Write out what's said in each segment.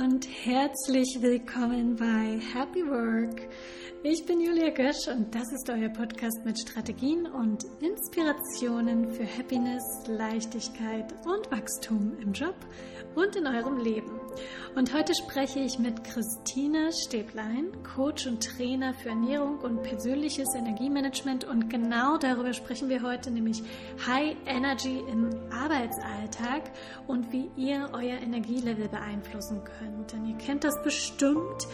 und herzlich willkommen bei Happy Work. Ich bin Julia Gösch und das ist euer Podcast mit Strategien und Inspirationen für Happiness, Leichtigkeit und Wachstum im Job und in eurem Leben. Und heute spreche ich mit Christine Stäblein, Coach und Trainer für Ernährung und persönliches Energiemanagement. Und genau darüber sprechen wir heute, nämlich High Energy im Arbeitsalltag und wie ihr euer Energielevel beeinflussen könnt. Denn ihr kennt das bestimmt.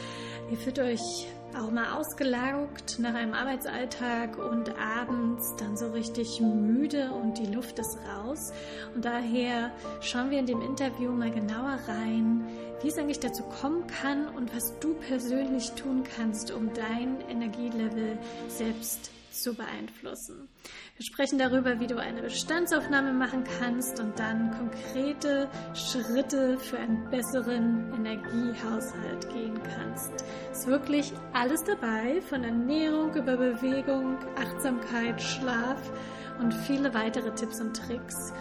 Ihr fühlt euch auch mal ausgelaugt nach einem Arbeitsalltag und abends dann so richtig müde und die Luft ist raus. Und daher schauen wir in dem Interview mal genauer rein, wie es eigentlich dazu kommen kann und was du persönlich tun kannst, um dein Energielevel selbst zu beeinflussen. Wir sprechen darüber, wie du eine Bestandsaufnahme machen kannst und dann konkrete Schritte für einen besseren Energiehaushalt gehen kannst. Es ist wirklich alles dabei, von Ernährung über Bewegung, Achtsamkeit, Schlaf und viele weitere Tipps und Tricks.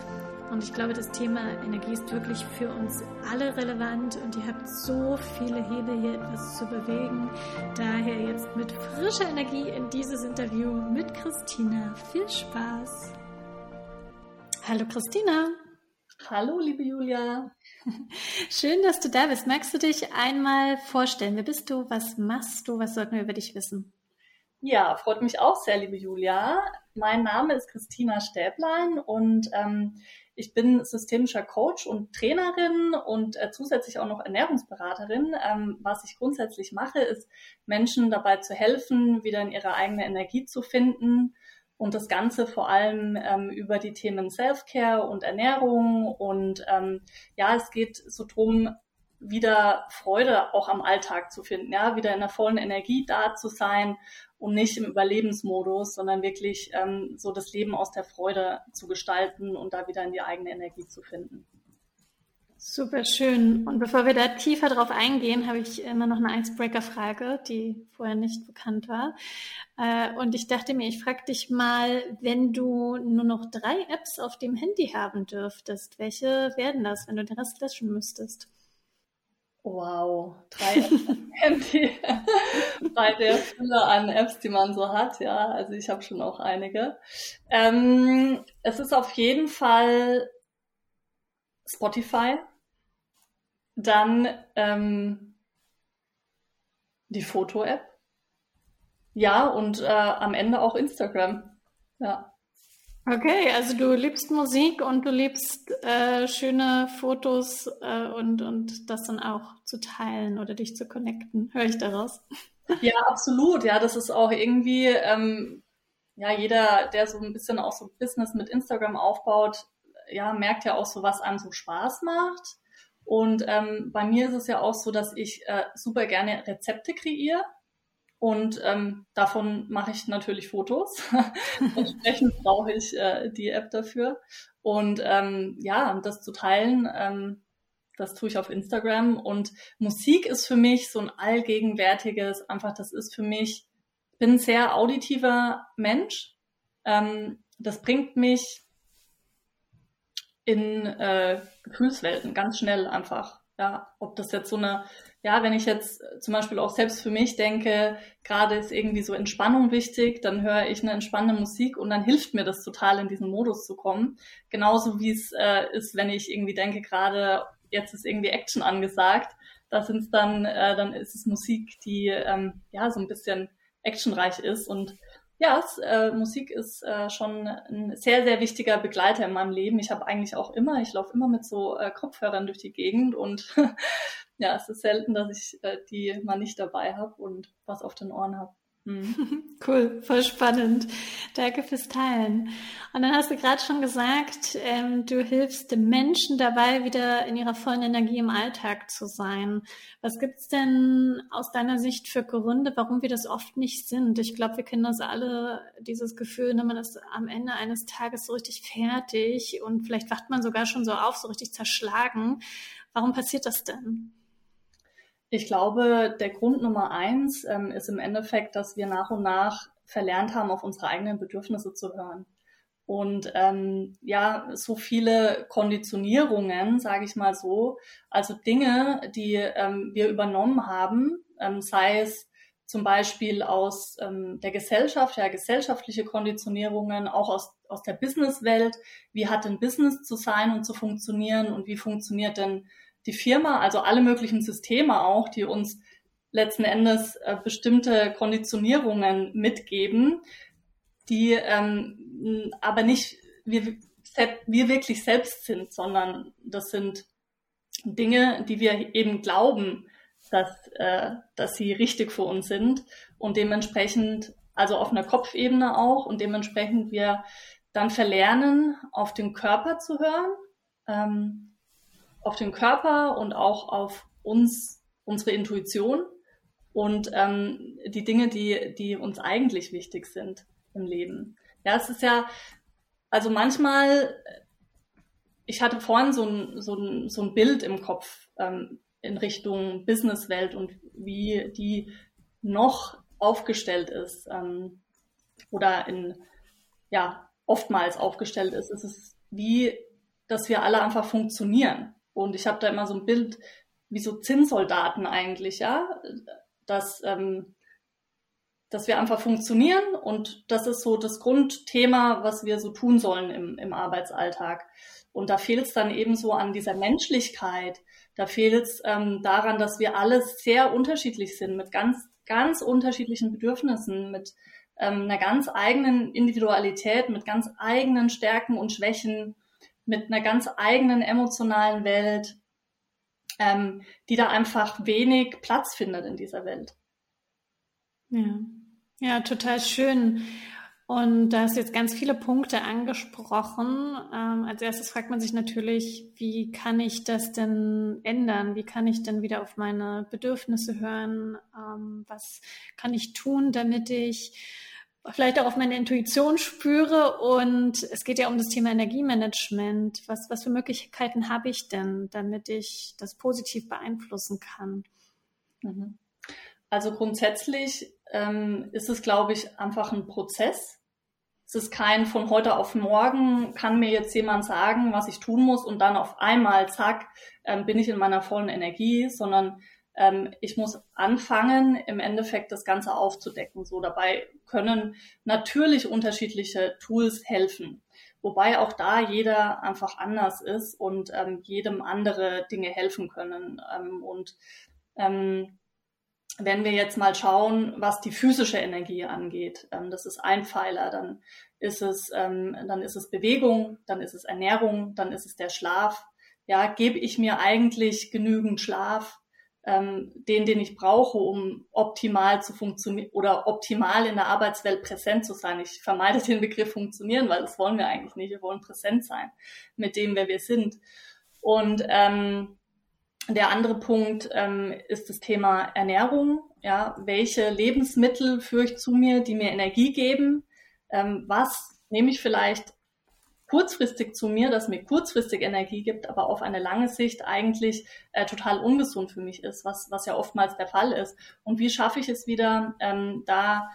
Und ich glaube, das Thema Energie ist wirklich für uns alle relevant und ihr habt so viele Hebel hier etwas zu bewegen. Daher jetzt mit frischer Energie in dieses Interview mit Christina. Viel Spaß! Hallo Christina! Hallo liebe Julia! Schön, dass du da bist. Magst du dich einmal vorstellen? Wer bist du? Was machst du? Was sollten wir über dich wissen? Ja, freut mich auch sehr, liebe Julia. Mein Name ist Christina Stäblein und ähm, ich bin systemischer Coach und Trainerin und äh, zusätzlich auch noch Ernährungsberaterin. Ähm, was ich grundsätzlich mache, ist Menschen dabei zu helfen, wieder in ihre eigene Energie zu finden und das Ganze vor allem ähm, über die Themen Self-Care und Ernährung und ähm, ja, es geht so drum, wieder Freude auch am Alltag zu finden, ja, wieder in der vollen Energie da zu sein und nicht im Überlebensmodus, sondern wirklich ähm, so das Leben aus der Freude zu gestalten und da wieder in die eigene Energie zu finden. Super schön. Und bevor wir da tiefer drauf eingehen, habe ich immer noch eine Icebreaker-Frage, die vorher nicht bekannt war. Äh, und ich dachte mir, ich frage dich mal, wenn du nur noch drei Apps auf dem Handy haben dürftest, welche werden das, wenn du den Rest löschen müsstest? Wow, drei Handy bei der Fülle an Apps, die man so hat, ja. Also ich habe schon auch einige. Ähm, es ist auf jeden Fall Spotify, dann ähm, die Foto-App, ja und äh, am Ende auch Instagram, ja. Okay, also du liebst Musik und du liebst äh, schöne Fotos äh, und, und das dann auch zu teilen oder dich zu connecten. Höre ich daraus? Ja, absolut. Ja, das ist auch irgendwie, ähm, ja, jeder, der so ein bisschen auch so Business mit Instagram aufbaut, ja, merkt ja auch so, was einem so Spaß macht. Und ähm, bei mir ist es ja auch so, dass ich äh, super gerne Rezepte kreiere. Und ähm, davon mache ich natürlich Fotos. Entsprechend brauche ich äh, die App dafür. Und ähm, ja, das zu teilen, ähm, das tue ich auf Instagram. Und Musik ist für mich so ein allgegenwärtiges, einfach das ist für mich, ich bin ein sehr auditiver Mensch. Ähm, das bringt mich in äh, Gefühlswelten ganz schnell einfach. Ja, ob das jetzt so eine ja, wenn ich jetzt zum Beispiel auch selbst für mich denke, gerade ist irgendwie so Entspannung wichtig, dann höre ich eine entspannende Musik und dann hilft mir das total, in diesen Modus zu kommen. Genauso wie es äh, ist, wenn ich irgendwie denke, gerade jetzt ist irgendwie Action angesagt, da sind dann, äh, dann ist es Musik, die ähm, ja so ein bisschen actionreich ist und ja, es, äh, Musik ist äh, schon ein sehr, sehr wichtiger Begleiter in meinem Leben. Ich habe eigentlich auch immer, ich laufe immer mit so äh, Kopfhörern durch die Gegend und ja, es ist selten, dass ich äh, die mal nicht dabei habe und was auf den Ohren habe. Mhm. Cool, voll spannend. Danke fürs Teilen. Und dann hast du gerade schon gesagt, ähm, du hilfst Menschen dabei, wieder in ihrer vollen Energie im Alltag zu sein. Was gibt's denn aus deiner Sicht für Gründe, warum wir das oft nicht sind? Ich glaube, wir kennen das alle, dieses Gefühl, ne, man ist am Ende eines Tages so richtig fertig und vielleicht wacht man sogar schon so auf, so richtig zerschlagen. Warum passiert das denn? Ich glaube, der Grund Nummer eins ähm, ist im Endeffekt, dass wir nach und nach verlernt haben, auf unsere eigenen Bedürfnisse zu hören. Und ähm, ja, so viele Konditionierungen, sage ich mal so, also Dinge, die ähm, wir übernommen haben, ähm, sei es zum Beispiel aus ähm, der Gesellschaft, ja, gesellschaftliche Konditionierungen, auch aus, aus der Businesswelt. Wie hat denn Business zu sein und zu funktionieren und wie funktioniert denn die Firma? Also alle möglichen Systeme auch, die uns letzten Endes äh, bestimmte Konditionierungen mitgeben, die ähm, aber nicht wir, wir wirklich selbst sind, sondern das sind Dinge, die wir eben glauben, dass, äh, dass sie richtig für uns sind und dementsprechend, also auf einer Kopfebene auch und dementsprechend wir dann verlernen, auf den Körper zu hören, ähm, auf den Körper und auch auf uns, unsere Intuition und ähm, die Dinge, die, die uns eigentlich wichtig sind im Leben. Ja, es ist ja, also manchmal, ich hatte vorhin so ein, so ein, so ein Bild im Kopf ähm, in Richtung Businesswelt und wie die noch aufgestellt ist ähm, oder in, ja, oftmals aufgestellt ist. Es ist wie, dass wir alle einfach funktionieren. Und ich habe da immer so ein Bild wie so Zinnsoldaten eigentlich, ja, dass ähm, dass wir einfach funktionieren. Und das ist so das Grundthema, was wir so tun sollen im, im Arbeitsalltag. Und da fehlt es dann eben so an dieser Menschlichkeit, da fehlt es ähm, daran, dass wir alle sehr unterschiedlich sind, mit ganz, ganz unterschiedlichen Bedürfnissen, mit ähm, einer ganz eigenen Individualität, mit ganz eigenen Stärken und Schwächen, mit einer ganz eigenen emotionalen Welt, ähm, die da einfach wenig Platz findet in dieser Welt. Ja, ja, total schön. Und da hast du jetzt ganz viele Punkte angesprochen. Ähm, als erstes fragt man sich natürlich, wie kann ich das denn ändern? Wie kann ich denn wieder auf meine Bedürfnisse hören? Ähm, was kann ich tun, damit ich vielleicht auch auf meine Intuition spüre? Und es geht ja um das Thema Energiemanagement. Was, was für Möglichkeiten habe ich denn, damit ich das positiv beeinflussen kann? Mhm. Also grundsätzlich ähm, ist es, glaube ich, einfach ein Prozess. Es ist kein von heute auf morgen kann mir jetzt jemand sagen, was ich tun muss und dann auf einmal, zack, ähm, bin ich in meiner vollen Energie, sondern ich muss anfangen, im Endeffekt das Ganze aufzudecken. So dabei können natürlich unterschiedliche Tools helfen. Wobei auch da jeder einfach anders ist und ähm, jedem andere Dinge helfen können. Ähm, und ähm, wenn wir jetzt mal schauen, was die physische Energie angeht, ähm, das ist ein Pfeiler, dann ist es, ähm, dann ist es Bewegung, dann ist es Ernährung, dann ist es der Schlaf. Ja, gebe ich mir eigentlich genügend Schlaf, ähm, den, den ich brauche, um optimal zu funktionieren oder optimal in der Arbeitswelt präsent zu sein. Ich vermeide den Begriff funktionieren, weil das wollen wir eigentlich nicht. Wir wollen präsent sein mit dem, wer wir sind. Und ähm, der andere Punkt ähm, ist das Thema Ernährung. Ja, welche Lebensmittel führe ich zu mir, die mir Energie geben? Ähm, was nehme ich vielleicht kurzfristig zu mir, das mir kurzfristig Energie gibt, aber auf eine lange Sicht eigentlich äh, total ungesund für mich ist, was, was ja oftmals der Fall ist. Und wie schaffe ich es wieder, ähm, da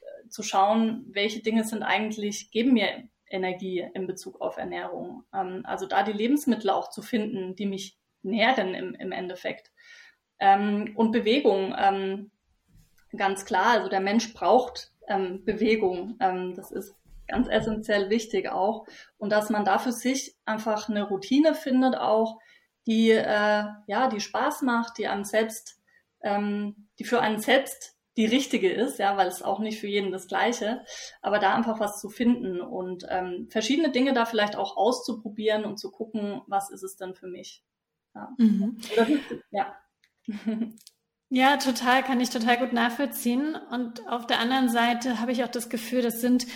äh, zu schauen, welche Dinge sind eigentlich, geben mir Energie in Bezug auf Ernährung. Ähm, also da die Lebensmittel auch zu finden, die mich nähren im, im Endeffekt. Ähm, und Bewegung, ähm, ganz klar, also der Mensch braucht ähm, Bewegung. Ähm, das ist ganz essentiell wichtig auch. Und dass man da für sich einfach eine Routine findet auch, die, äh, ja, die Spaß macht, die einem selbst, ähm, die für einen selbst die richtige ist, ja, weil es auch nicht für jeden das Gleiche, aber da einfach was zu finden und ähm, verschiedene Dinge da vielleicht auch auszuprobieren und zu gucken, was ist es denn für mich. Ja. Mhm. ja. Ja, total, kann ich total gut nachvollziehen. Und auf der anderen Seite habe ich auch das Gefühl, das sind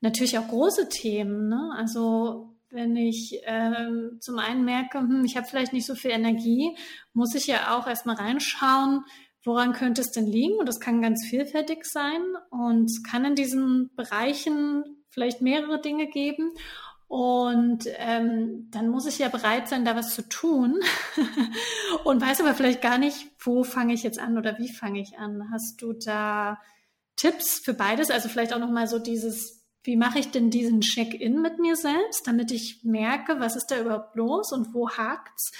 natürlich auch große Themen. Ne? Also wenn ich ähm, zum einen merke, hm, ich habe vielleicht nicht so viel Energie, muss ich ja auch erstmal reinschauen, woran könnte es denn liegen? Und das kann ganz vielfältig sein. Und kann in diesen Bereichen vielleicht mehrere Dinge geben. Und ähm, dann muss ich ja bereit sein, da was zu tun und weiß aber vielleicht gar nicht, wo fange ich jetzt an oder wie fange ich an. Hast du da Tipps für beides? Also vielleicht auch nochmal so dieses, wie mache ich denn diesen Check-in mit mir selbst, damit ich merke, was ist da überhaupt los und wo hakt's?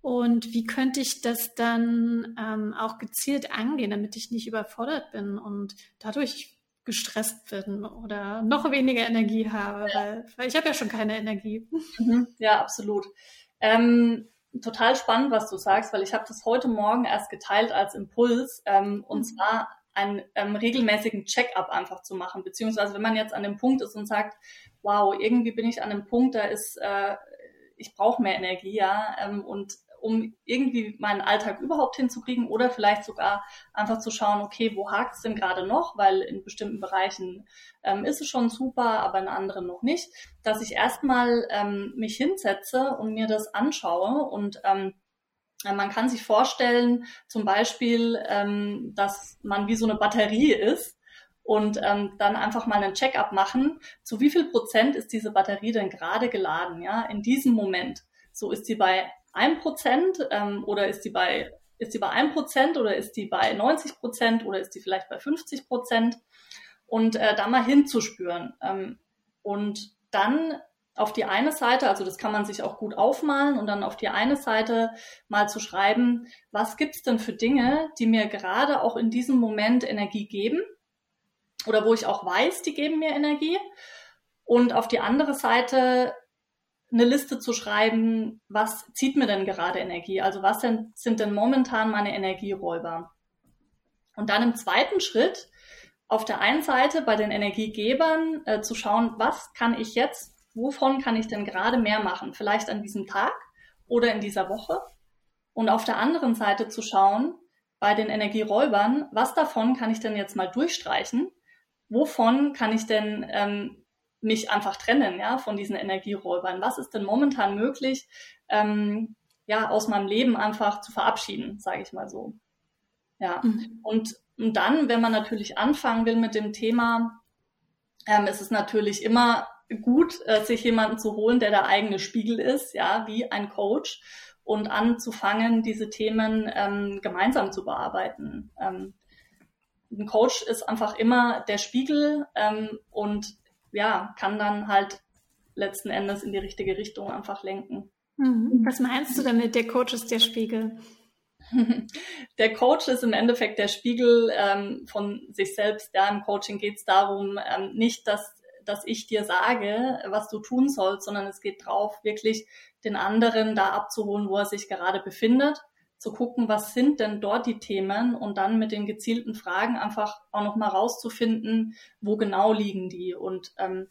Und wie könnte ich das dann ähm, auch gezielt angehen, damit ich nicht überfordert bin und dadurch gestresst bin oder noch weniger Energie habe, ja. weil, weil, ich habe ja schon keine Energie. Mhm. Ja, absolut. Ähm, total spannend, was du sagst, weil ich habe das heute Morgen erst geteilt als Impuls ähm, und mhm. zwar einen ähm, regelmäßigen Check-up einfach zu machen, beziehungsweise wenn man jetzt an dem Punkt ist und sagt, wow, irgendwie bin ich an dem Punkt, da ist, äh, ich brauche mehr Energie, ja, ähm, und um irgendwie meinen Alltag überhaupt hinzukriegen oder vielleicht sogar einfach zu schauen, okay, wo hakt es denn gerade noch, weil in bestimmten Bereichen ähm, ist es schon super, aber in anderen noch nicht, dass ich erstmal ähm, mich hinsetze und mir das anschaue und ähm, man kann sich vorstellen, zum Beispiel, ähm, dass man wie so eine Batterie ist und ähm, dann einfach mal einen Check-up machen. Zu wie viel Prozent ist diese Batterie denn gerade geladen, ja, in diesem Moment? So ist sie bei 1 Prozent ähm, oder ist die bei ist die bei 1 Prozent oder ist die bei 90 Prozent oder ist die vielleicht bei 50 Prozent? Und äh, da mal hinzuspüren. Ähm, und dann auf die eine Seite, also das kann man sich auch gut aufmalen und dann auf die eine Seite mal zu schreiben, was gibt's denn für Dinge, die mir gerade auch in diesem Moment Energie geben oder wo ich auch weiß, die geben mir Energie. Und auf die andere Seite eine Liste zu schreiben, was zieht mir denn gerade Energie? Also was denn, sind denn momentan meine Energieräuber? Und dann im zweiten Schritt auf der einen Seite bei den Energiegebern äh, zu schauen, was kann ich jetzt, wovon kann ich denn gerade mehr machen? Vielleicht an diesem Tag oder in dieser Woche. Und auf der anderen Seite zu schauen, bei den Energieräubern, was davon kann ich denn jetzt mal durchstreichen? Wovon kann ich denn ähm, mich einfach trennen, ja, von diesen Energieräubern. Was ist denn momentan möglich, ähm, ja, aus meinem Leben einfach zu verabschieden, sage ich mal so. Ja. Mhm. Und, und dann, wenn man natürlich anfangen will mit dem Thema, ähm, ist es natürlich immer gut, äh, sich jemanden zu holen, der der eigene Spiegel ist, ja, wie ein Coach und anzufangen, diese Themen ähm, gemeinsam zu bearbeiten. Ähm, ein Coach ist einfach immer der Spiegel ähm, und ja, kann dann halt letzten Endes in die richtige Richtung einfach lenken. Mhm. Was meinst du damit, der Coach ist der Spiegel? Der Coach ist im Endeffekt der Spiegel ähm, von sich selbst. Ja, im Coaching geht es darum, ähm, nicht, dass, dass ich dir sage, was du tun sollst, sondern es geht drauf, wirklich den anderen da abzuholen, wo er sich gerade befindet, zu gucken, was sind denn dort die Themen und dann mit den gezielten Fragen einfach auch nochmal rauszufinden, wo genau liegen die und ähm,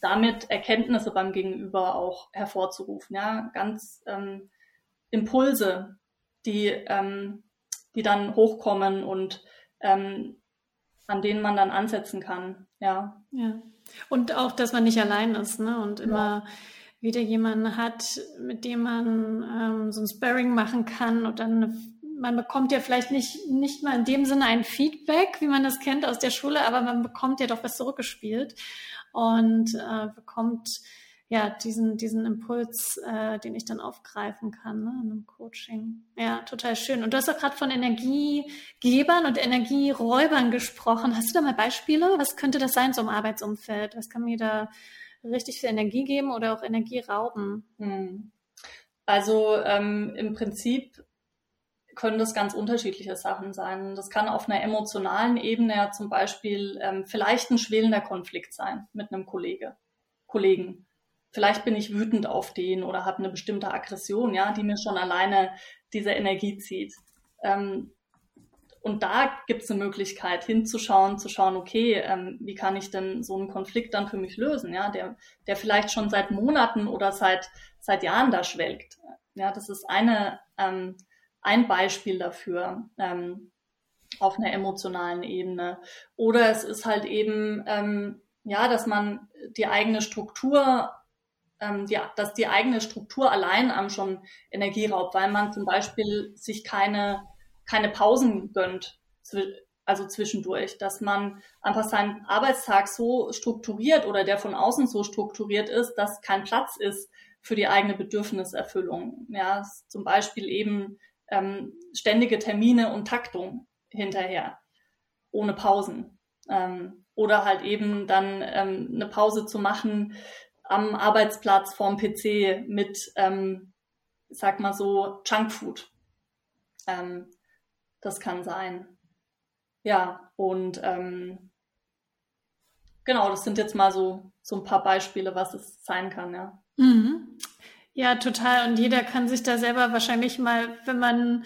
damit Erkenntnisse beim Gegenüber auch hervorzurufen. Ja, ganz ähm, Impulse, die, ähm, die dann hochkommen und ähm, an denen man dann ansetzen kann. Ja. Ja. Und auch, dass man nicht allein ist, ne? Und immer ja. wieder jemanden hat, mit dem man ähm, so ein Sparring machen kann und dann man bekommt ja vielleicht nicht, nicht mal in dem Sinne ein Feedback, wie man das kennt aus der Schule, aber man bekommt ja doch was zurückgespielt und äh, bekommt ja, diesen, diesen Impuls, äh, den ich dann aufgreifen kann ne, in einem Coaching. Ja, total schön. Und du hast auch gerade von Energiegebern und Energieräubern gesprochen. Hast du da mal Beispiele? Was könnte das sein so im Arbeitsumfeld? Was kann mir da richtig viel Energie geben oder auch Energie rauben? Hm. Also ähm, im Prinzip können das ganz unterschiedliche Sachen sein. Das kann auf einer emotionalen Ebene ja zum Beispiel ähm, vielleicht ein schwelender Konflikt sein mit einem Kollege, Kollegen vielleicht bin ich wütend auf den oder habe eine bestimmte Aggression, ja, die mir schon alleine diese Energie zieht. Ähm, und da gibt es eine Möglichkeit hinzuschauen, zu schauen, okay, ähm, wie kann ich denn so einen Konflikt dann für mich lösen, ja, der, der vielleicht schon seit Monaten oder seit, seit Jahren da schwelgt. Ja, das ist eine, ähm, ein Beispiel dafür ähm, auf einer emotionalen Ebene. Oder es ist halt eben, ähm, ja, dass man die eigene Struktur ähm, die, dass die eigene Struktur allein am schon Energie raubt, weil man zum Beispiel sich keine, keine Pausen gönnt, also zwischendurch, dass man einfach seinen Arbeitstag so strukturiert oder der von außen so strukturiert ist, dass kein Platz ist für die eigene Bedürfniserfüllung. Ja, zum Beispiel eben ähm, ständige Termine und Taktung hinterher, ohne Pausen. Ähm, oder halt eben dann ähm, eine Pause zu machen am Arbeitsplatz vorm PC mit, ähm, sag mal so, Junkfood. Ähm, das kann sein. Ja, und ähm, genau, das sind jetzt mal so, so ein paar Beispiele, was es sein kann, ja. Mhm. Ja, total. Und jeder kann sich da selber wahrscheinlich mal, wenn man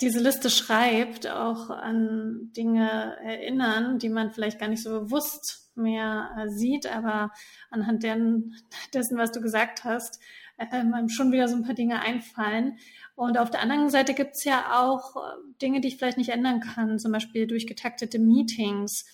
diese Liste schreibt, auch an Dinge erinnern, die man vielleicht gar nicht so bewusst mehr äh, sieht, aber anhand deren, dessen, was du gesagt hast, ähm, schon wieder so ein paar Dinge einfallen. Und auf der anderen Seite gibt es ja auch äh, Dinge, die ich vielleicht nicht ändern kann, zum Beispiel durch getaktete Meetings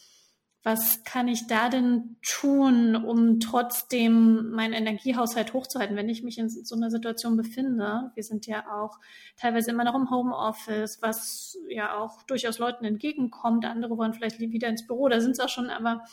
was kann ich da denn tun, um trotzdem meinen Energiehaushalt hochzuhalten, wenn ich mich in so einer Situation befinde? Wir sind ja auch teilweise immer noch im Homeoffice, was ja auch durchaus Leuten entgegenkommt. Andere wollen vielleicht wieder ins Büro, da sind es auch schon, aber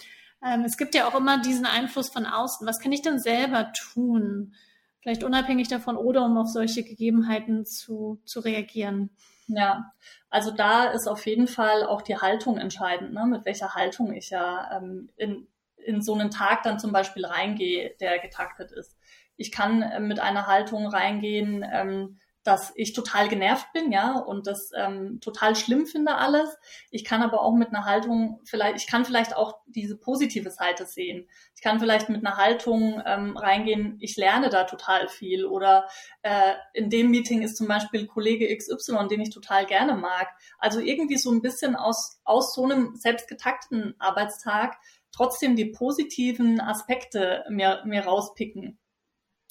ähm, es gibt ja auch immer diesen Einfluss von außen. Was kann ich denn selber tun? Vielleicht unabhängig davon oder um auf solche Gegebenheiten zu, zu reagieren. Ja, also da ist auf jeden Fall auch die Haltung entscheidend, ne? mit welcher Haltung ich ja ähm, in, in so einen Tag dann zum Beispiel reingehe, der getaktet ist. Ich kann äh, mit einer Haltung reingehen, ähm, dass ich total genervt bin, ja, und das ähm, total schlimm finde alles. Ich kann aber auch mit einer Haltung vielleicht, ich kann vielleicht auch diese positive Seite sehen. Ich kann vielleicht mit einer Haltung ähm, reingehen, ich lerne da total viel oder äh, in dem Meeting ist zum Beispiel Kollege XY, den ich total gerne mag. Also irgendwie so ein bisschen aus, aus so einem selbstgetakteten Arbeitstag trotzdem die positiven Aspekte mir, mir rauspicken.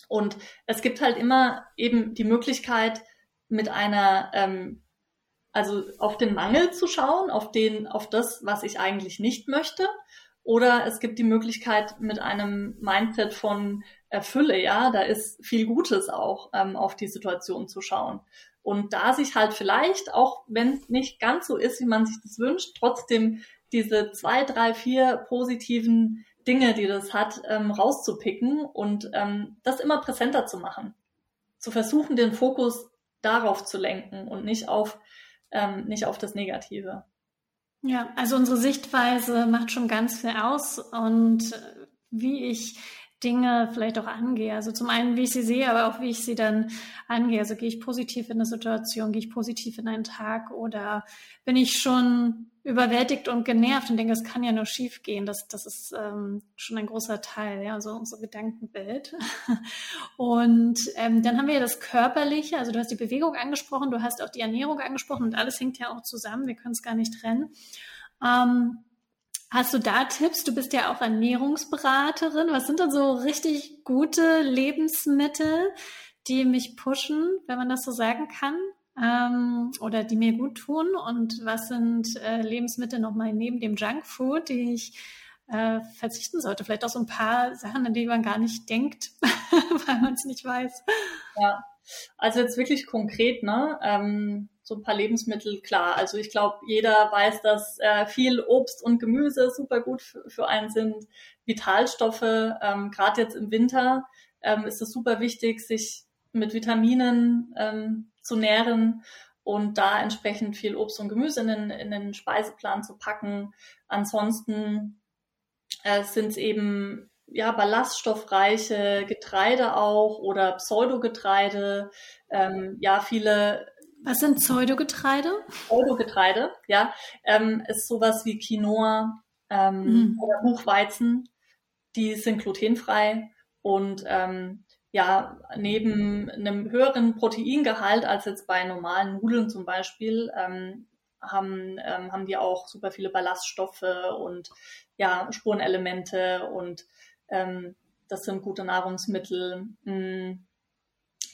Und es gibt halt immer eben die Möglichkeit, mit einer, ähm, also auf den Mangel zu schauen, auf den, auf das, was ich eigentlich nicht möchte. Oder es gibt die Möglichkeit, mit einem Mindset von Erfülle, ja, da ist viel Gutes auch, ähm, auf die Situation zu schauen. Und da sich halt vielleicht, auch wenn es nicht ganz so ist, wie man sich das wünscht, trotzdem diese zwei, drei, vier positiven Dinge, die das hat, ähm, rauszupicken und ähm, das immer präsenter zu machen. Zu versuchen, den Fokus darauf zu lenken und nicht auf, ähm, nicht auf das Negative. Ja, also unsere Sichtweise macht schon ganz viel aus und äh, wie ich Dinge vielleicht auch angehe. Also zum einen, wie ich sie sehe, aber auch wie ich sie dann angehe. Also gehe ich positiv in eine Situation, gehe ich positiv in einen Tag oder bin ich schon überwältigt und genervt und denke, es kann ja nur schief gehen. Das, das ist ähm, schon ein großer Teil, ja, so unser Gedankenbild. Und ähm, dann haben wir ja das Körperliche, also du hast die Bewegung angesprochen, du hast auch die Ernährung angesprochen und alles hängt ja auch zusammen, wir können es gar nicht trennen. Ähm, Hast du da Tipps? Du bist ja auch Ernährungsberaterin. Was sind denn so richtig gute Lebensmittel, die mich pushen, wenn man das so sagen kann? Ähm, oder die mir gut tun? Und was sind äh, Lebensmittel nochmal neben dem Junkfood, die ich äh, verzichten sollte? Vielleicht auch so ein paar Sachen, an die man gar nicht denkt, weil man es nicht weiß. Ja, also jetzt wirklich konkret, ne? Ähm so ein paar Lebensmittel, klar. Also ich glaube, jeder weiß, dass äh, viel Obst und Gemüse super gut für, einen sind. Vitalstoffe, ähm, gerade jetzt im Winter ähm, ist es super wichtig, sich mit Vitaminen ähm, zu nähren und da entsprechend viel Obst und Gemüse in den, in den Speiseplan zu packen. Ansonsten äh, sind es eben ja, ballaststoffreiche Getreide auch oder Pseudogetreide, ähm, ja, viele was sind Pseudogetreide? Pseudogetreide, ja, ähm, ist sowas wie Quinoa ähm, mhm. oder Buchweizen. Die sind glutenfrei und ähm, ja, neben einem höheren Proteingehalt als jetzt bei normalen Nudeln zum Beispiel, ähm, haben, ähm, haben die auch super viele Ballaststoffe und ja, Spurenelemente und ähm, das sind gute Nahrungsmittel. Mh,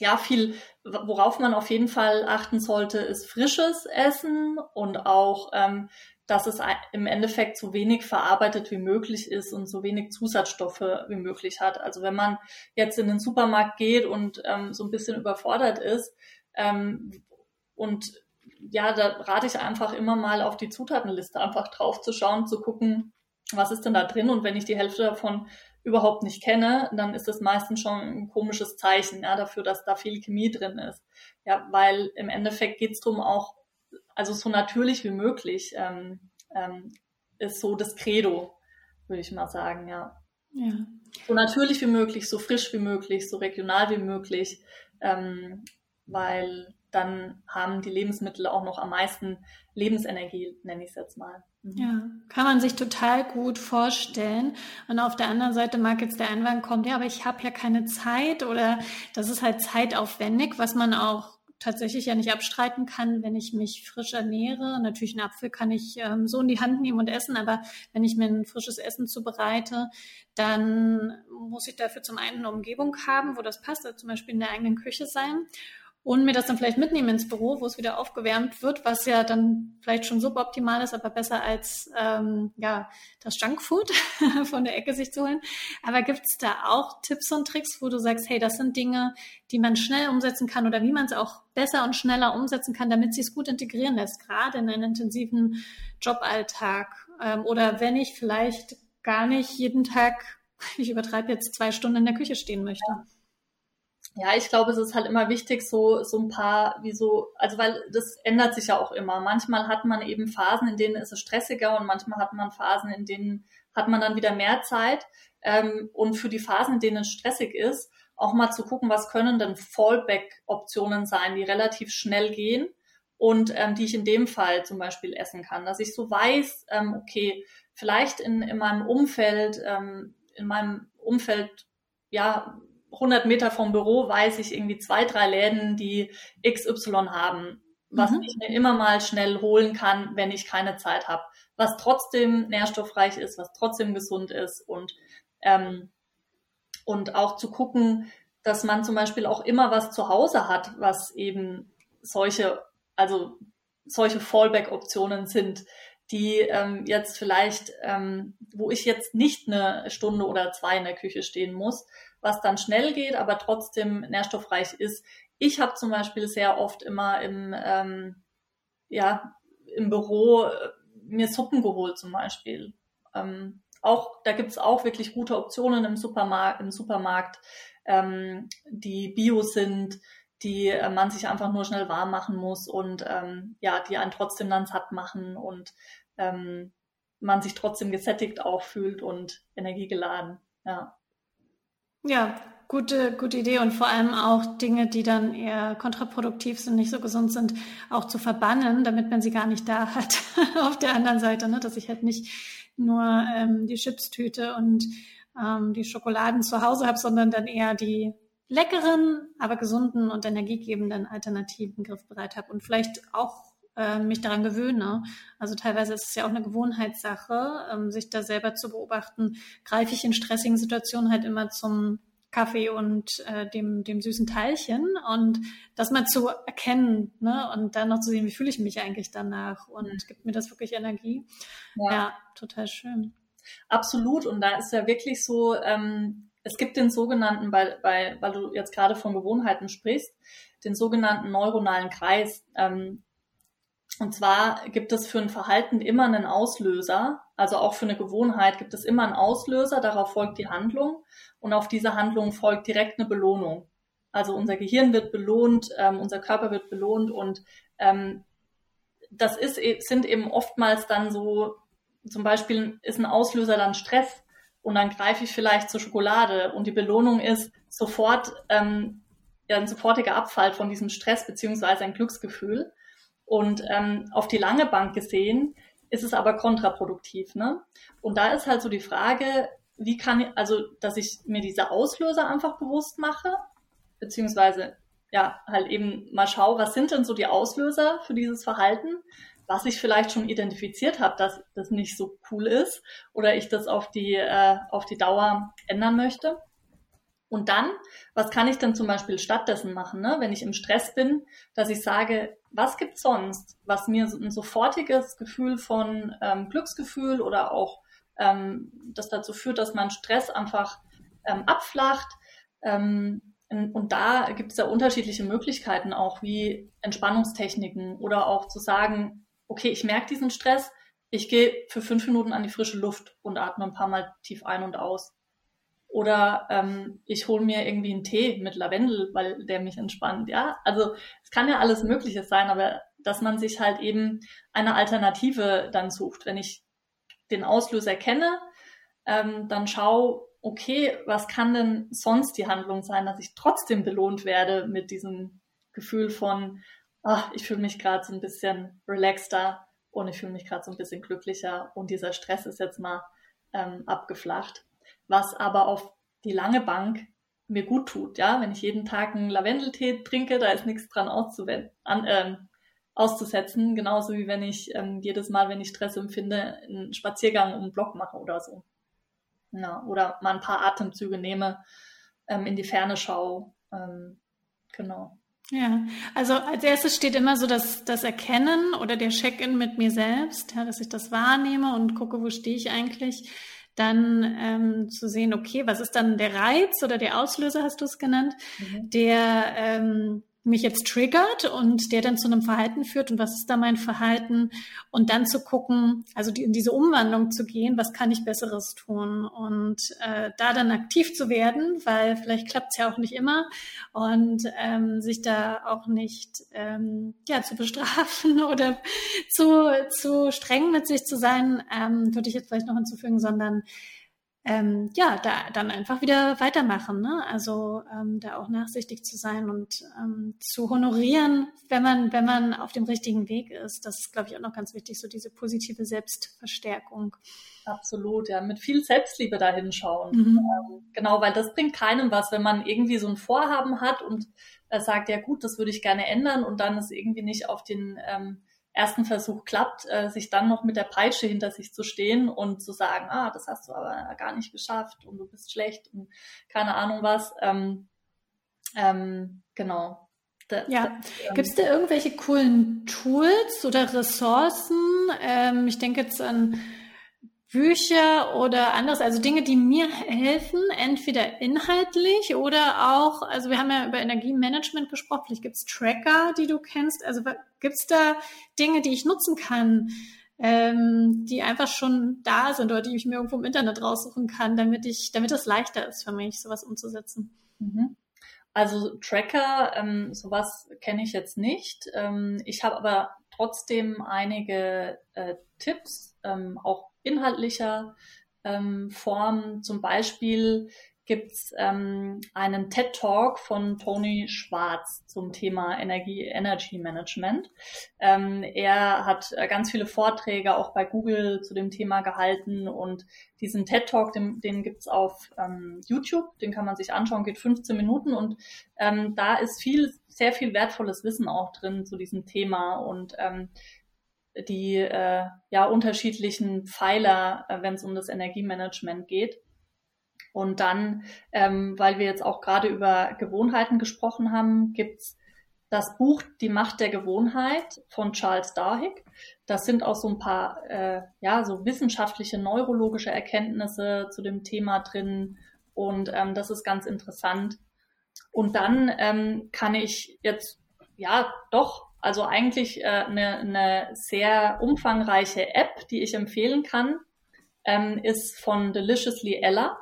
ja, viel, worauf man auf jeden Fall achten sollte, ist frisches Essen und auch, ähm, dass es im Endeffekt so wenig verarbeitet wie möglich ist und so wenig Zusatzstoffe wie möglich hat. Also wenn man jetzt in den Supermarkt geht und ähm, so ein bisschen überfordert ist ähm, und ja, da rate ich einfach immer mal auf die Zutatenliste einfach drauf zu schauen, zu gucken, was ist denn da drin und wenn ich die Hälfte davon überhaupt nicht kenne, dann ist das meistens schon ein komisches Zeichen ja, dafür, dass da viel Chemie drin ist. Ja, weil im Endeffekt geht es darum auch, also so natürlich wie möglich ähm, ähm, ist so das Credo. würde ich mal sagen, ja. Ja. So natürlich wie möglich, so frisch wie möglich, so regional wie möglich, ähm, weil dann haben die Lebensmittel auch noch am meisten Lebensenergie, nenne ich es jetzt mal. Mhm. Ja, kann man sich total gut vorstellen. Und auf der anderen Seite mag jetzt der Einwand kommen, ja, aber ich habe ja keine Zeit oder das ist halt zeitaufwendig, was man auch tatsächlich ja nicht abstreiten kann, wenn ich mich frisch ernähre. Natürlich einen Apfel kann ich ähm, so in die Hand nehmen und essen, aber wenn ich mir ein frisches Essen zubereite, dann muss ich dafür zum einen eine Umgebung haben, wo das passt, also zum Beispiel in der eigenen Küche sein und mir das dann vielleicht mitnehmen ins Büro, wo es wieder aufgewärmt wird, was ja dann vielleicht schon suboptimal ist, aber besser als ähm, ja das Junkfood von der Ecke sich zu holen. Aber gibt es da auch Tipps und Tricks, wo du sagst, hey, das sind Dinge, die man schnell umsetzen kann oder wie man es auch besser und schneller umsetzen kann, damit sie es gut integrieren lässt, gerade in einen intensiven Joballtag ähm, oder wenn ich vielleicht gar nicht jeden Tag, ich übertreibe jetzt zwei Stunden in der Küche stehen möchte. Ja. Ja, ich glaube, es ist halt immer wichtig, so, so ein paar, wie so, also weil das ändert sich ja auch immer. Manchmal hat man eben Phasen, in denen ist es stressiger und manchmal hat man Phasen, in denen hat man dann wieder mehr Zeit. Ähm, und für die Phasen, in denen es stressig ist, auch mal zu gucken, was können denn Fallback-Optionen sein, die relativ schnell gehen und ähm, die ich in dem Fall zum Beispiel essen kann. Dass ich so weiß, ähm, okay, vielleicht in, in meinem Umfeld, ähm, in meinem Umfeld, ja, 100 Meter vom Büro weiß ich irgendwie zwei, drei Läden, die XY haben, was mhm. ich mir immer mal schnell holen kann, wenn ich keine Zeit habe, was trotzdem nährstoffreich ist, was trotzdem gesund ist und ähm, und auch zu gucken, dass man zum Beispiel auch immer was zu Hause hat, was eben solche, also solche Fallback-Optionen sind, die ähm, jetzt vielleicht, ähm, wo ich jetzt nicht eine Stunde oder zwei in der Küche stehen muss, was dann schnell geht, aber trotzdem nährstoffreich ist. Ich habe zum Beispiel sehr oft immer im, ähm, ja, im Büro äh, mir Suppen geholt zum Beispiel. Ähm, auch, da gibt's auch wirklich gute Optionen im Supermarkt, im Supermarkt ähm, die bio sind, die äh, man sich einfach nur schnell warm machen muss und ähm, ja, die einen trotzdem dann satt machen und ähm, man sich trotzdem gesättigt auch fühlt und energiegeladen. Ja. Ja, gute, gute Idee und vor allem auch Dinge, die dann eher kontraproduktiv sind, nicht so gesund sind, auch zu verbannen, damit man sie gar nicht da hat auf der anderen Seite, ne? dass ich halt nicht nur ähm, die Chipstüte und ähm, die Schokoladen zu Hause habe, sondern dann eher die leckeren, aber gesunden und energiegebenden Alternativen griffbereit habe und vielleicht auch äh, mich daran gewöhne. Also teilweise ist es ja auch eine Gewohnheitssache, ähm, sich da selber zu beobachten. Greife ich in stressigen Situationen halt immer zum Kaffee und äh, dem, dem süßen Teilchen und das mal zu erkennen ne? und dann noch zu sehen, wie fühle ich mich eigentlich danach und mhm. gibt mir das wirklich Energie. Ja, ja total schön. Absolut und da ist ja wirklich so, ähm, es gibt den sogenannten, weil, weil, weil du jetzt gerade von Gewohnheiten sprichst, den sogenannten neuronalen Kreis. Ähm, und zwar gibt es für ein Verhalten immer einen Auslöser, also auch für eine Gewohnheit gibt es immer einen Auslöser, darauf folgt die Handlung. Und auf diese Handlung folgt direkt eine Belohnung. Also unser Gehirn wird belohnt, ähm, unser Körper wird belohnt. Und ähm, das ist, e, sind eben oftmals dann so, zum Beispiel ist ein Auslöser dann Stress. Und dann greife ich vielleicht zur Schokolade. Und die Belohnung ist sofort ähm, ja, ein sofortiger Abfall von diesem Stress beziehungsweise ein Glücksgefühl. Und ähm, auf die lange Bank gesehen ist es aber kontraproduktiv. Ne? Und da ist halt so die Frage, wie kann ich, also, dass ich mir diese Auslöser einfach bewusst mache, beziehungsweise ja, halt eben mal schaue, was sind denn so die Auslöser für dieses Verhalten, was ich vielleicht schon identifiziert habe, dass das nicht so cool ist oder ich das auf die, äh, auf die Dauer ändern möchte. Und dann, was kann ich denn zum Beispiel stattdessen machen, ne? wenn ich im Stress bin, dass ich sage, was gibt's sonst, was mir ein sofortiges Gefühl von ähm, Glücksgefühl oder auch ähm, das dazu führt, dass man Stress einfach ähm, abflacht. Ähm, und da gibt es ja unterschiedliche Möglichkeiten auch, wie Entspannungstechniken oder auch zu sagen, okay, ich merke diesen Stress, ich gehe für fünf Minuten an die frische Luft und atme ein paar Mal tief ein und aus. Oder ähm, ich hole mir irgendwie einen Tee mit Lavendel, weil der mich entspannt. Ja, also es kann ja alles Mögliche sein, aber dass man sich halt eben eine Alternative dann sucht. Wenn ich den Auslöser kenne, ähm, dann schau, okay, was kann denn sonst die Handlung sein, dass ich trotzdem belohnt werde mit diesem Gefühl von, ach, ich fühle mich gerade so ein bisschen relaxter und ich fühle mich gerade so ein bisschen glücklicher und dieser Stress ist jetzt mal ähm, abgeflacht. Was aber auf die lange Bank mir gut tut, ja, wenn ich jeden Tag einen Lavendeltee trinke, da ist nichts dran auszuwenden, an, ähm, auszusetzen, genauso wie wenn ich ähm, jedes Mal, wenn ich Stress empfinde, einen Spaziergang um den Block mache oder so. Ja, oder mal ein paar Atemzüge nehme, ähm, in die Ferne schaue. Ähm, genau. Ja, also als erstes steht immer so das, das Erkennen oder der Check-in mit mir selbst, ja, dass ich das wahrnehme und gucke, wo stehe ich eigentlich. Dann ähm, zu sehen, okay, was ist dann der Reiz oder der Auslöser, hast du es genannt, mhm. der ähm, mich jetzt triggert und der dann zu einem Verhalten führt und was ist da mein Verhalten? Und dann zu gucken, also die, in diese Umwandlung zu gehen, was kann ich Besseres tun? Und äh, da dann aktiv zu werden, weil vielleicht klappt es ja auch nicht immer. Und ähm, sich da auch nicht ähm, ja zu bestrafen oder zu zu streng mit sich zu sein, ähm, würde ich jetzt vielleicht noch hinzufügen, sondern ähm, ja, da dann einfach wieder weitermachen. Ne? Also ähm, da auch nachsichtig zu sein und ähm, zu honorieren, wenn man, wenn man auf dem richtigen Weg ist. Das ist, glaube ich, auch noch ganz wichtig, so diese positive Selbstverstärkung. Absolut, ja, mit viel Selbstliebe da hinschauen. Mhm. Ähm, genau, weil das bringt keinem was, wenn man irgendwie so ein Vorhaben hat und äh, sagt, ja gut, das würde ich gerne ändern und dann ist irgendwie nicht auf den ähm, ersten Versuch klappt, äh, sich dann noch mit der Peitsche hinter sich zu stehen und zu sagen, ah, das hast du aber gar nicht geschafft und du bist schlecht und keine Ahnung was. Ähm, ähm, genau. Da, ja, ähm, gibt es da irgendwelche coolen Tools oder Ressourcen? Ähm, ich denke jetzt an Bücher oder anderes, also Dinge, die mir helfen, entweder inhaltlich oder auch, also wir haben ja über Energiemanagement gesprochen, vielleicht gibt's Tracker, die du kennst, also gibt's da Dinge, die ich nutzen kann, ähm, die einfach schon da sind oder die ich mir irgendwo im Internet raussuchen kann, damit ich, damit es leichter ist für mich, sowas umzusetzen. Mhm. Also Tracker, ähm, sowas kenne ich jetzt nicht. Ähm, ich habe aber trotzdem einige äh, Tipps, ähm, auch inhaltlicher ähm, Form. Zum Beispiel gibt's ähm, einen TED Talk von Tony Schwarz zum Thema Energie, Energy Management. Ähm, er hat äh, ganz viele Vorträge auch bei Google zu dem Thema gehalten und diesen TED Talk, den, den gibt's auf ähm, YouTube, den kann man sich anschauen, geht 15 Minuten und ähm, da ist viel, sehr viel wertvolles Wissen auch drin zu diesem Thema und ähm, die äh, ja unterschiedlichen Pfeiler, äh, wenn es um das Energiemanagement geht. Und dann, ähm, weil wir jetzt auch gerade über Gewohnheiten gesprochen haben, gibt's das Buch Die Macht der Gewohnheit von Charles Darhick. Das sind auch so ein paar äh, ja so wissenschaftliche neurologische Erkenntnisse zu dem Thema drin und ähm, das ist ganz interessant. Und dann ähm, kann ich jetzt ja doch also eigentlich äh, eine, eine sehr umfangreiche App, die ich empfehlen kann, ähm, ist von Deliciously Ella.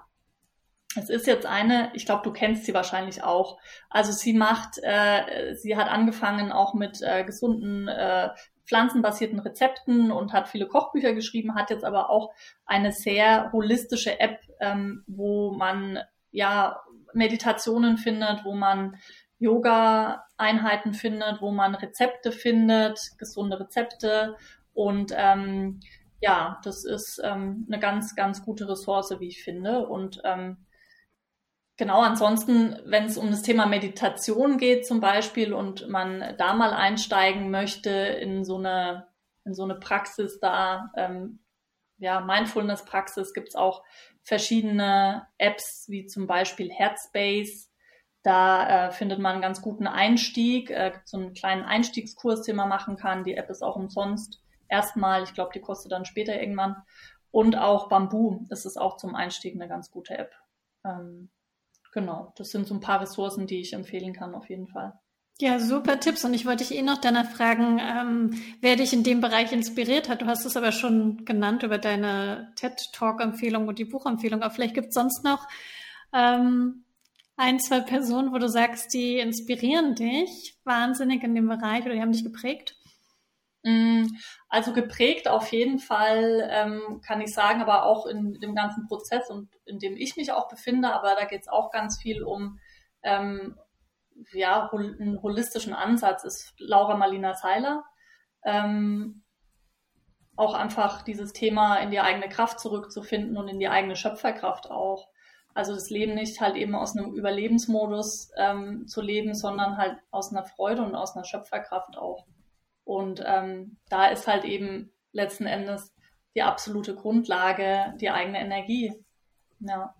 Es ist jetzt eine, ich glaube, du kennst sie wahrscheinlich auch. Also sie macht, äh, sie hat angefangen auch mit äh, gesunden äh, pflanzenbasierten Rezepten und hat viele Kochbücher geschrieben, hat jetzt aber auch eine sehr holistische App, ähm, wo man ja Meditationen findet, wo man Yoga-Einheiten findet, wo man Rezepte findet, gesunde Rezepte. Und ähm, ja, das ist ähm, eine ganz, ganz gute Ressource, wie ich finde. Und ähm, genau, ansonsten, wenn es um das Thema Meditation geht zum Beispiel und man da mal einsteigen möchte in so eine, in so eine Praxis da, ähm, ja, Mindfulness-Praxis, gibt's auch verschiedene Apps, wie zum Beispiel Headspace, da äh, findet man einen ganz guten Einstieg, äh, gibt so einen kleinen Einstiegskurs, den man machen kann. Die App ist auch umsonst. Erstmal, ich glaube, die kostet dann später irgendwann. Und auch Bamboo ist es auch zum Einstieg eine ganz gute App. Ähm, genau, das sind so ein paar Ressourcen, die ich empfehlen kann, auf jeden Fall. Ja, super Tipps. Und ich wollte dich eh noch danach fragen, ähm, wer dich in dem Bereich inspiriert hat. Du hast es aber schon genannt über deine TED-Talk-Empfehlung und die Buchempfehlung. Aber vielleicht gibt es sonst noch ähm, ein, zwei Personen, wo du sagst, die inspirieren dich wahnsinnig in dem Bereich oder die haben dich geprägt? Mm, also geprägt auf jeden Fall, ähm, kann ich sagen, aber auch in dem ganzen Prozess und in dem ich mich auch befinde. Aber da geht es auch ganz viel um ähm, ja, hol einen holistischen Ansatz, ist Laura Marlina Seiler. Ähm, auch einfach dieses Thema in die eigene Kraft zurückzufinden und in die eigene Schöpferkraft auch. Also das Leben nicht halt eben aus einem Überlebensmodus ähm, zu leben, sondern halt aus einer Freude und aus einer Schöpferkraft auch. Und ähm, da ist halt eben letzten Endes die absolute Grundlage die eigene Energie. Ja.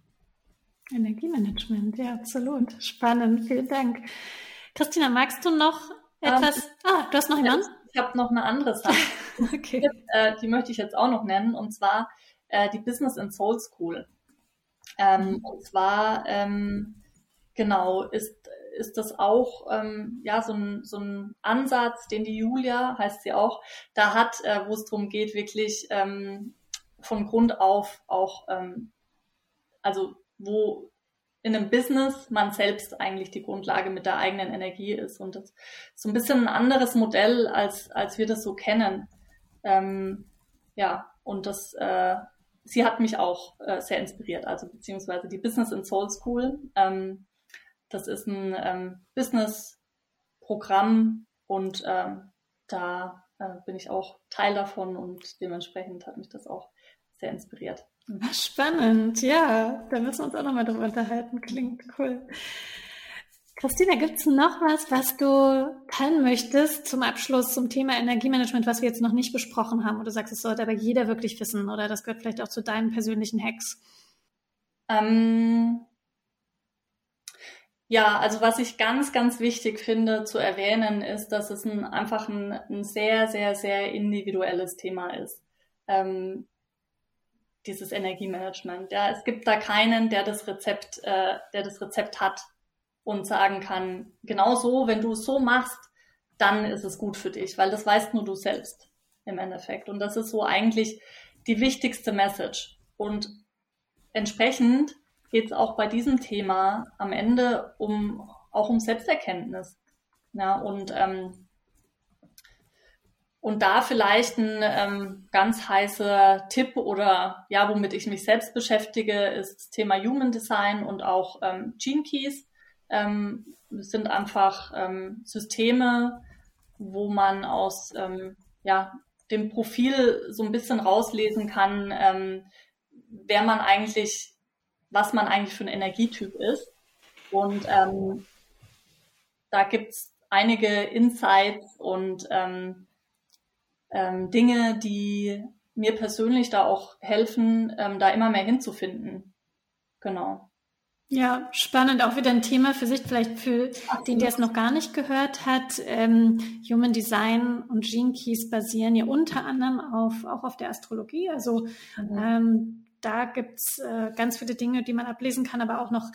Energiemanagement, ja, absolut. Spannend, vielen Dank. Christina, magst du noch ähm, etwas? Ähm, ah, du hast noch jemanden? Ich habe noch eine andere Sache. okay. Die, äh, die möchte ich jetzt auch noch nennen, und zwar äh, die Business and Soul School. Ähm. Und zwar, ähm, genau, ist, ist das auch ähm, ja, so, ein, so ein Ansatz, den die Julia, heißt sie auch, da hat, äh, wo es darum geht, wirklich ähm, von Grund auf auch, ähm, also wo in einem Business man selbst eigentlich die Grundlage mit der eigenen Energie ist. Und das ist so ein bisschen ein anderes Modell, als, als wir das so kennen. Ähm, ja, und das, äh, sie hat mich auch äh, sehr inspiriert, also beziehungsweise die Business in Soul School. Ähm, das ist ein ähm, Business-Programm und ähm, da äh, bin ich auch Teil davon und dementsprechend hat mich das auch sehr inspiriert. Spannend, ja. Da müssen wir uns auch nochmal drüber unterhalten. Klingt cool. Christina, gibt es noch was, was du teilen möchtest zum Abschluss zum Thema Energiemanagement, was wir jetzt noch nicht besprochen haben? Oder du sagst, es sollte aber jeder wirklich wissen oder das gehört vielleicht auch zu deinen persönlichen Hacks? Ähm, ja, also was ich ganz, ganz wichtig finde zu erwähnen, ist, dass es ein, einfach ein, ein sehr, sehr, sehr individuelles Thema ist. Ähm, dieses Energiemanagement. Ja, es gibt da keinen, der das Rezept, äh, der das Rezept hat und sagen kann, genau so, wenn du es so machst, dann ist es gut für dich, weil das weißt nur du selbst im Endeffekt. Und das ist so eigentlich die wichtigste Message. Und entsprechend geht es auch bei diesem Thema am Ende um auch um Selbsterkenntnis. Ja, und ähm, und da vielleicht ein ähm, ganz heißer Tipp oder ja, womit ich mich selbst beschäftige, ist das Thema Human Design und auch ähm, Gene Keys. Ähm, sind einfach ähm, Systeme, wo man aus ähm, ja, dem Profil so ein bisschen rauslesen kann, ähm, wer man eigentlich, was man eigentlich für ein Energietyp ist. Und ähm, da gibt's einige Insights und ähm, ähm, Dinge, die mir persönlich da auch helfen, ähm, da immer mehr hinzufinden. Genau. Ja, spannend. Auch wieder ein Thema für sich, vielleicht für den, der es noch gar nicht gehört hat. Ähm, Human Design und Gene Keys basieren ja unter anderem auf, auch auf der Astrologie. Also mhm. ähm, da gibt's äh, ganz viele Dinge, die man ablesen kann, aber auch noch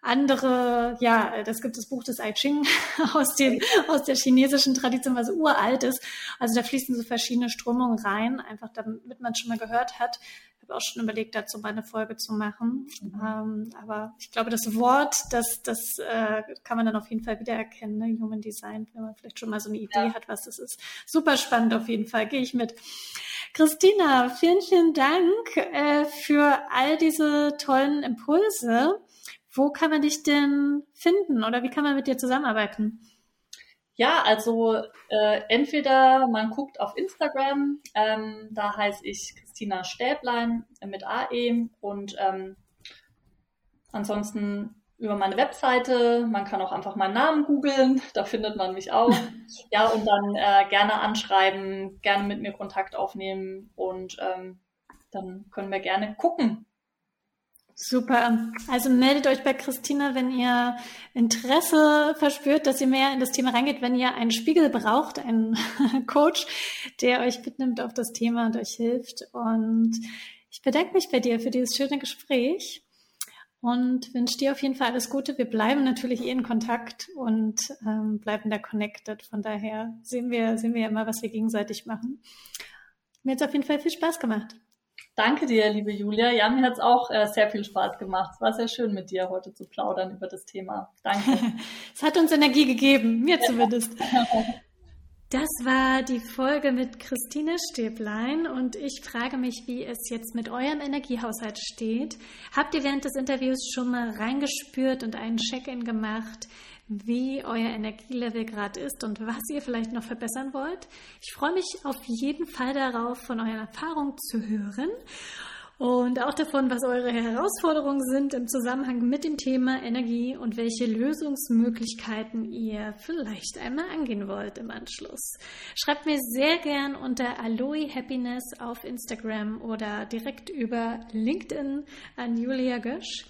andere, ja, das gibt das Buch des I Ching aus, dem, aus der chinesischen Tradition, was uralt ist. Also da fließen so verschiedene Strömungen rein, einfach damit man schon mal gehört hat. Ich habe auch schon überlegt, dazu mal eine Folge zu machen. Mhm. Ähm, aber ich glaube, das Wort, das, das äh, kann man dann auf jeden Fall wiedererkennen, ne? Human Design, wenn man vielleicht schon mal so eine Idee ja. hat, was das ist. Super spannend auf jeden Fall, gehe ich mit. Christina, vielen, vielen Dank äh, für all diese tollen Impulse. Wo kann man dich denn finden oder wie kann man mit dir zusammenarbeiten? Ja, also äh, entweder man guckt auf Instagram, ähm, da heiße ich Christina Stäblein mit AE und ähm, ansonsten über meine Webseite. Man kann auch einfach meinen Namen googeln, da findet man mich auch. ja, und dann äh, gerne anschreiben, gerne mit mir Kontakt aufnehmen und ähm, dann können wir gerne gucken. Super. Also meldet euch bei Christina, wenn ihr Interesse verspürt, dass ihr mehr in das Thema reingeht, wenn ihr einen Spiegel braucht, einen Coach, der euch mitnimmt auf das Thema und euch hilft. Und ich bedanke mich bei dir für dieses schöne Gespräch und wünsche dir auf jeden Fall alles Gute. Wir bleiben natürlich eh in Kontakt und ähm, bleiben da connected. Von daher sehen wir, sehen wir ja immer, was wir gegenseitig machen. Mir hat es auf jeden Fall viel Spaß gemacht. Danke dir, liebe Julia. Ja, mir hat es auch äh, sehr viel Spaß gemacht. Es war sehr schön, mit dir heute zu plaudern über das Thema. Danke. es hat uns Energie gegeben, mir zumindest. Das war die Folge mit Christine Stäblein und ich frage mich, wie es jetzt mit eurem Energiehaushalt steht. Habt ihr während des Interviews schon mal reingespürt und einen Check-in gemacht, wie euer Energielevel gerade ist und was ihr vielleicht noch verbessern wollt? Ich freue mich auf jeden Fall darauf, von euren Erfahrungen zu hören und auch davon, was eure Herausforderungen sind im Zusammenhang mit dem Thema Energie und welche Lösungsmöglichkeiten ihr vielleicht einmal angehen wollt im Anschluss. Schreibt mir sehr gern unter Aloe Happiness auf Instagram oder direkt über LinkedIn an Julia Gösch.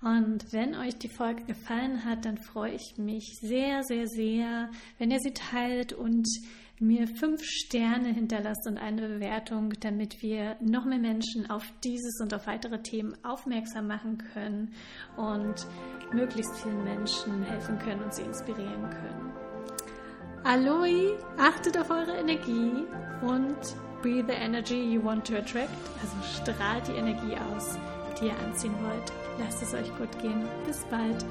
Und wenn euch die Folge gefallen hat, dann freue ich mich sehr, sehr, sehr, wenn ihr sie teilt und mir fünf Sterne hinterlasst und eine Bewertung, damit wir noch mehr Menschen auf dieses und auf weitere Themen aufmerksam machen können und möglichst vielen Menschen helfen können und sie inspirieren können. Aloe, achtet auf eure Energie und be the energy you want to attract, also strahlt die Energie aus, die ihr anziehen wollt. Lasst es euch gut gehen. Bis bald.